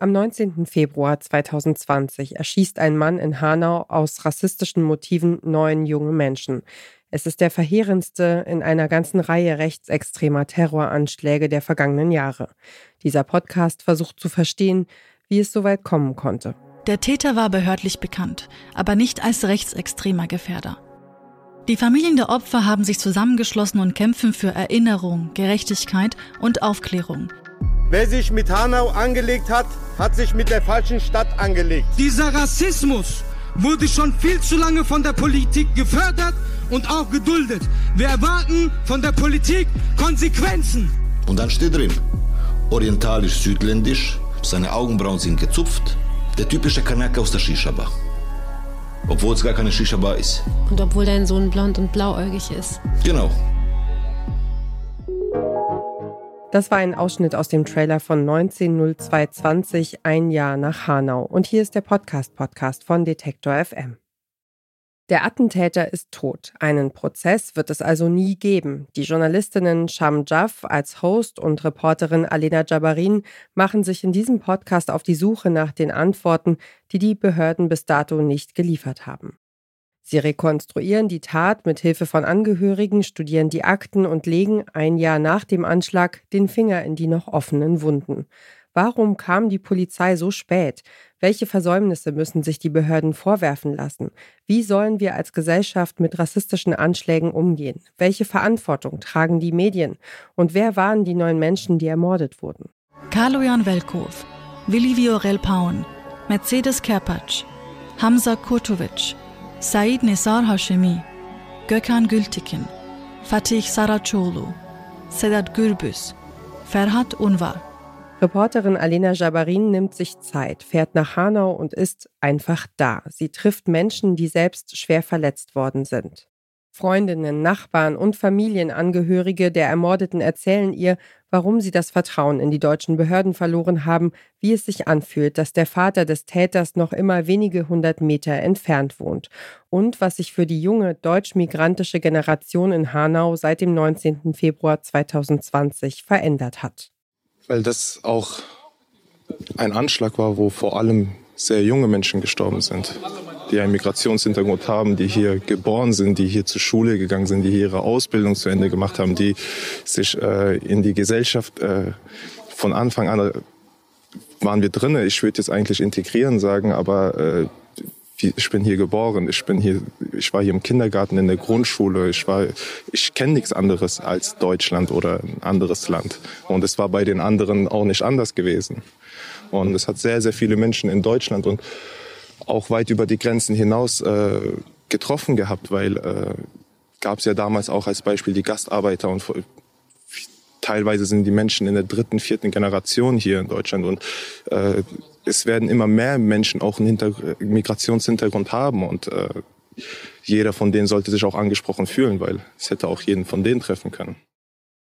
Am 19. Februar 2020 erschießt ein Mann in Hanau aus rassistischen Motiven neun junge Menschen. Es ist der verheerendste in einer ganzen Reihe rechtsextremer Terroranschläge der vergangenen Jahre. Dieser Podcast versucht zu verstehen, wie es so weit kommen konnte. Der Täter war behördlich bekannt, aber nicht als rechtsextremer Gefährder. Die Familien der Opfer haben sich zusammengeschlossen und kämpfen für Erinnerung, Gerechtigkeit und Aufklärung. Wer sich mit Hanau angelegt hat, hat sich mit der falschen Stadt angelegt. Dieser Rassismus wurde schon viel zu lange von der Politik gefördert und auch geduldet. Wir erwarten von der Politik Konsequenzen. Und dann steht drin, orientalisch-südländisch, seine Augenbrauen sind gezupft, der typische Kanake aus der Shisha-Bar. Obwohl es gar keine Shisha-Bar ist. Und obwohl dein Sohn blond und blauäugig ist. Genau. Das war ein Ausschnitt aus dem Trailer von 190220, ein Jahr nach Hanau. Und hier ist der Podcast-Podcast von Detektor FM. Der Attentäter ist tot. Einen Prozess wird es also nie geben. Die Journalistinnen Sham Jaff als Host und Reporterin Alena Jabarin machen sich in diesem Podcast auf die Suche nach den Antworten, die die Behörden bis dato nicht geliefert haben. Sie rekonstruieren die Tat mit Hilfe von Angehörigen, studieren die Akten und legen ein Jahr nach dem Anschlag den Finger in die noch offenen Wunden. Warum kam die Polizei so spät? Welche Versäumnisse müssen sich die Behörden vorwerfen lassen? Wie sollen wir als Gesellschaft mit rassistischen Anschlägen umgehen? Welche Verantwortung tragen die Medien? Und wer waren die neun Menschen, die ermordet wurden? Kaloyan Velkov, Willi Viorel Paun, Mercedes Kerpatsch, Hamza Kurtovic, Said Nesar Hashemi, Gökhan Gültekin, Fatih Saracoglu, Sedat Gürbüz, Ferhat Unvar. Reporterin Alena Jabarin nimmt sich Zeit, fährt nach Hanau und ist einfach da. Sie trifft Menschen, die selbst schwer verletzt worden sind. Freundinnen, Nachbarn und Familienangehörige der Ermordeten erzählen ihr, warum sie das Vertrauen in die deutschen Behörden verloren haben, wie es sich anfühlt, dass der Vater des Täters noch immer wenige hundert Meter entfernt wohnt und was sich für die junge deutsch-migrantische Generation in Hanau seit dem 19. Februar 2020 verändert hat. Weil das auch ein Anschlag war, wo vor allem sehr junge Menschen gestorben sind die einen Migrationshintergrund haben, die hier geboren sind, die hier zur Schule gegangen sind, die hier ihre Ausbildung zu Ende gemacht haben, die sich äh, in die Gesellschaft äh, von Anfang an äh, waren wir drinnen. Ich würde jetzt eigentlich integrieren sagen, aber äh, ich bin hier geboren, ich bin hier, ich war hier im Kindergarten, in der Grundschule, ich war, ich kenne nichts anderes als Deutschland oder ein anderes Land. Und es war bei den anderen auch nicht anders gewesen. Und es hat sehr, sehr viele Menschen in Deutschland und auch weit über die Grenzen hinaus äh, getroffen gehabt, weil äh, gab es ja damals auch als Beispiel die Gastarbeiter und teilweise sind die Menschen in der dritten, vierten Generation hier in Deutschland und äh, es werden immer mehr Menschen auch einen Hinter Migrationshintergrund haben und äh, jeder von denen sollte sich auch angesprochen fühlen, weil es hätte auch jeden von denen treffen können.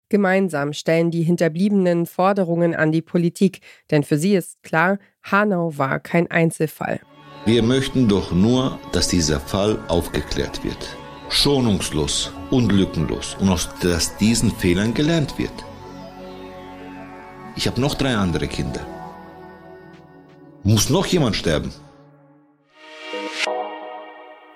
Gemeinsam stellen die Hinterbliebenen Forderungen an die Politik, denn für sie ist klar, Hanau war kein Einzelfall. Wir möchten doch nur, dass dieser Fall aufgeklärt wird. Schonungslos und lückenlos und aus dass diesen Fehlern gelernt wird. Ich habe noch drei andere Kinder. Muss noch jemand sterben?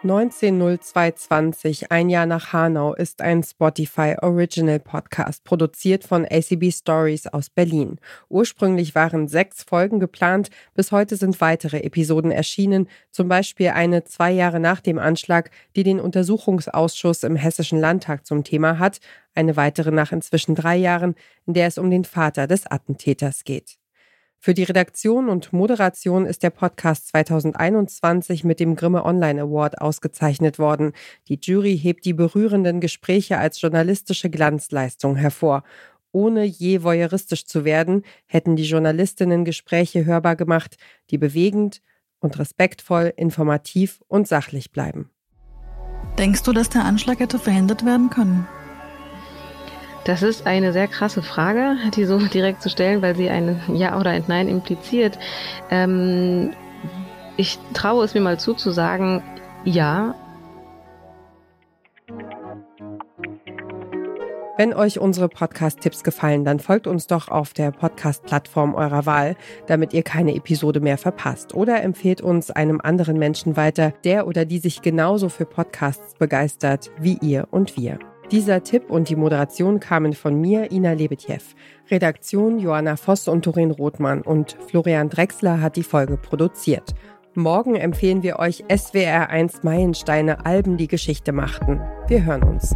190220, ein Jahr nach Hanau, ist ein Spotify Original Podcast, produziert von ACB Stories aus Berlin. Ursprünglich waren sechs Folgen geplant, bis heute sind weitere Episoden erschienen, zum Beispiel eine zwei Jahre nach dem Anschlag, die den Untersuchungsausschuss im Hessischen Landtag zum Thema hat, eine weitere nach inzwischen drei Jahren, in der es um den Vater des Attentäters geht. Für die Redaktion und Moderation ist der Podcast 2021 mit dem Grimme Online Award ausgezeichnet worden. Die Jury hebt die berührenden Gespräche als journalistische Glanzleistung hervor. Ohne je voyeuristisch zu werden, hätten die Journalistinnen Gespräche hörbar gemacht, die bewegend und respektvoll, informativ und sachlich bleiben. Denkst du, dass der Anschlag hätte verhindert werden können? Das ist eine sehr krasse Frage, die so direkt zu stellen, weil sie ein Ja oder ein Nein impliziert. Ähm, ich traue es mir mal zu, zu sagen, ja. Wenn euch unsere Podcast-Tipps gefallen, dann folgt uns doch auf der Podcast-Plattform eurer Wahl, damit ihr keine Episode mehr verpasst. Oder empfehlt uns einem anderen Menschen weiter, der oder die sich genauso für Podcasts begeistert wie ihr und wir. Dieser Tipp und die Moderation kamen von mir, Ina Lebetjew. Redaktion Joanna Voss und Torin Rothmann und Florian Drexler hat die Folge produziert. Morgen empfehlen wir euch SWR1 Meilensteine Alben, die Geschichte machten. Wir hören uns.